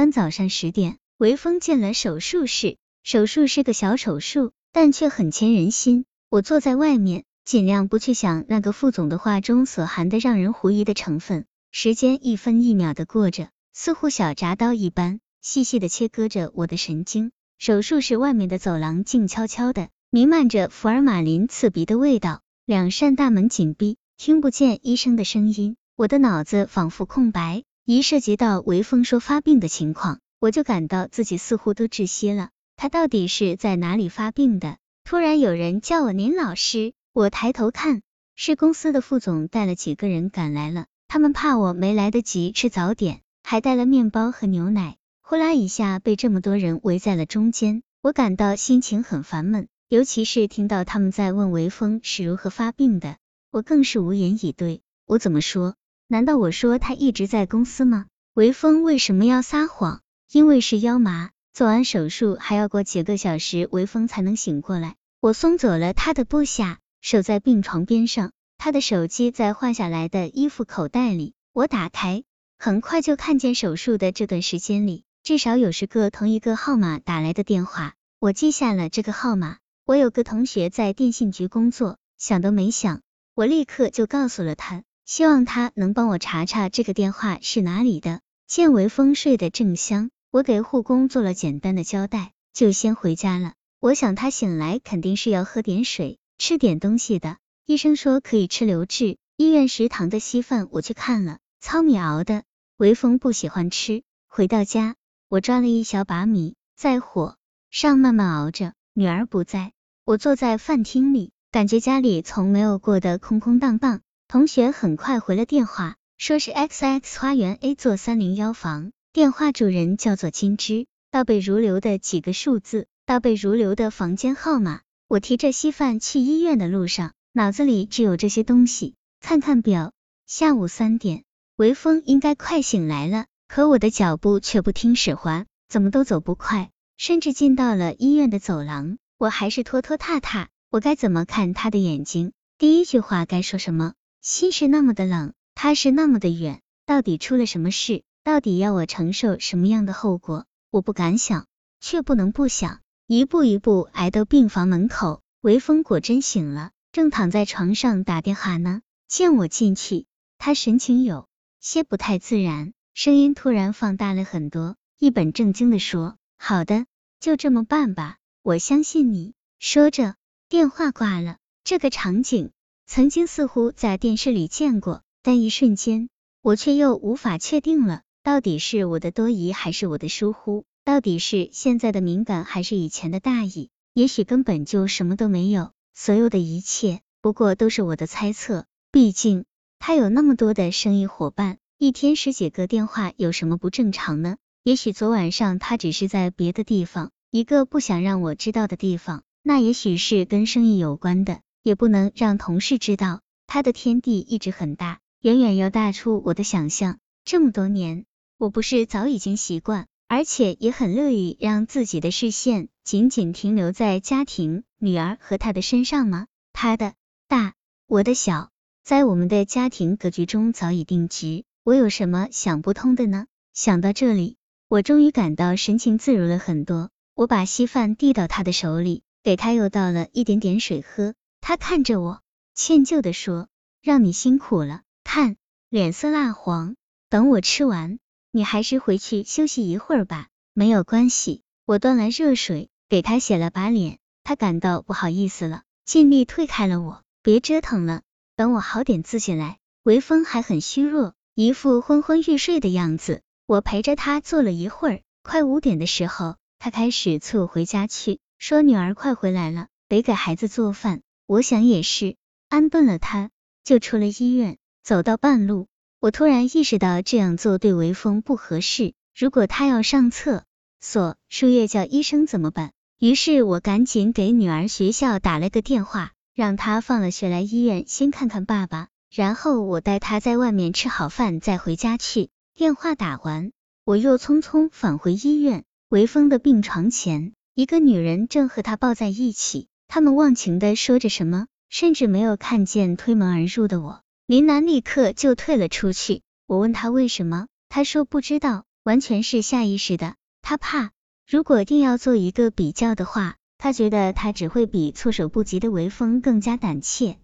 当早上十点，韦峰进了手术室。手术是个小手术，但却很牵人心。我坐在外面，尽量不去想那个副总的话中所含的让人狐疑的成分。时间一分一秒的过着，似乎小铡刀一般，细细的切割着我的神经。手术室外面的走廊静悄悄的，弥漫着福尔马林刺鼻的味道。两扇大门紧闭，听不见医生的声音。我的脑子仿佛空白，一涉及到韦峰说发病的情况，我就感到自己似乎都窒息了。他到底是在哪里发病的？突然有人叫我您老师，我抬头看，是公司的副总带了几个人赶来了。他们怕我没来得及吃早点，还带了面包和牛奶。呼啦一下被这么多人围在了中间，我感到心情很烦闷，尤其是听到他们在问韦峰是如何发病的，我更是无言以对。我怎么说？难道我说他一直在公司吗？韦峰为什么要撒谎？因为是腰麻，做完手术还要过几个小时，韦峰才能醒过来。我松走了他的部下，守在病床边上。他的手机在换下来的衣服口袋里，我打开，很快就看见手术的这段时间里，至少有十个同一个号码打来的电话。我记下了这个号码。我有个同学在电信局工作，想都没想，我立刻就告诉了他，希望他能帮我查查这个电话是哪里的。见微风睡得正香，我给护工做了简单的交代，就先回家了。我想他醒来肯定是要喝点水，吃点东西的。医生说可以吃流质医院食堂的稀饭，我去看了，糙米熬的，维峰不喜欢吃。回到家，我抓了一小把米，在火上慢慢熬着。女儿不在，我坐在饭厅里，感觉家里从没有过得空空荡荡。同学很快回了电话，说是 X X 花园 A 座三零幺房，电话主人叫做金枝，倒背如流的几个数字，倒背如流的房间号码。我提着稀饭去医院的路上。脑子里只有这些东西。看看表，下午三点，微风应该快醒来了，可我的脚步却不听使唤，怎么都走不快，甚至进到了医院的走廊，我还是拖拖沓沓。我该怎么看他的眼睛？第一句话该说什么？心是那么的冷，他是那么的远，到底出了什么事？到底要我承受什么样的后果？我不敢想，却不能不想。一步一步挨到病房门口，微风果真醒了。正躺在床上打电话呢，见我进去，他神情有些不太自然，声音突然放大了很多，一本正经的说：“好的，就这么办吧，我相信你。”说着，电话挂了。这个场景曾经似乎在电视里见过，但一瞬间，我却又无法确定了，到底是我的多疑还是我的疏忽？到底是现在的敏感还是以前的大意？也许根本就什么都没有。所有的一切不过都是我的猜测，毕竟他有那么多的生意伙伴，一天十几个电话有什么不正常呢？也许昨晚上他只是在别的地方，一个不想让我知道的地方，那也许是跟生意有关的，也不能让同事知道。他的天地一直很大，远远要大出我的想象。这么多年，我不是早已经习惯，而且也很乐意让自己的视线仅仅停留在家庭。女儿和他的身上吗？他的大，我的小，在我们的家庭格局中早已定局。我有什么想不通的呢？想到这里，我终于感到神情自如了很多。我把稀饭递到他的手里，给他又倒了一点点水喝。他看着我，歉疚的说：“让你辛苦了。”看，脸色蜡黄。等我吃完，你还是回去休息一会儿吧。没有关系。我端来热水，给他洗了把脸。他感到不好意思了，尽力推开了我。别折腾了，等我好点自己来。微风还很虚弱，一副昏昏欲睡的样子。我陪着他坐了一会儿，快五点的时候，他开始催我回家去，说女儿快回来了，得给孩子做饭。我想也是，安顿了他，就出了医院。走到半路，我突然意识到这样做对微风不合适。如果他要上厕所，输液叫医生怎么办？于是我赶紧给女儿学校打了个电话，让她放了学来医院先看看爸爸，然后我带她在外面吃好饭再回家去。电话打完，我又匆匆返回医院。维峰的病床前，一个女人正和他抱在一起，他们忘情的说着什么，甚至没有看见推门而入的我。林楠立刻就退了出去。我问他为什么，他说不知道。完全是下意识的。他怕，如果定要做一个比较的话，他觉得他只会比措手不及的韦峰更加胆怯。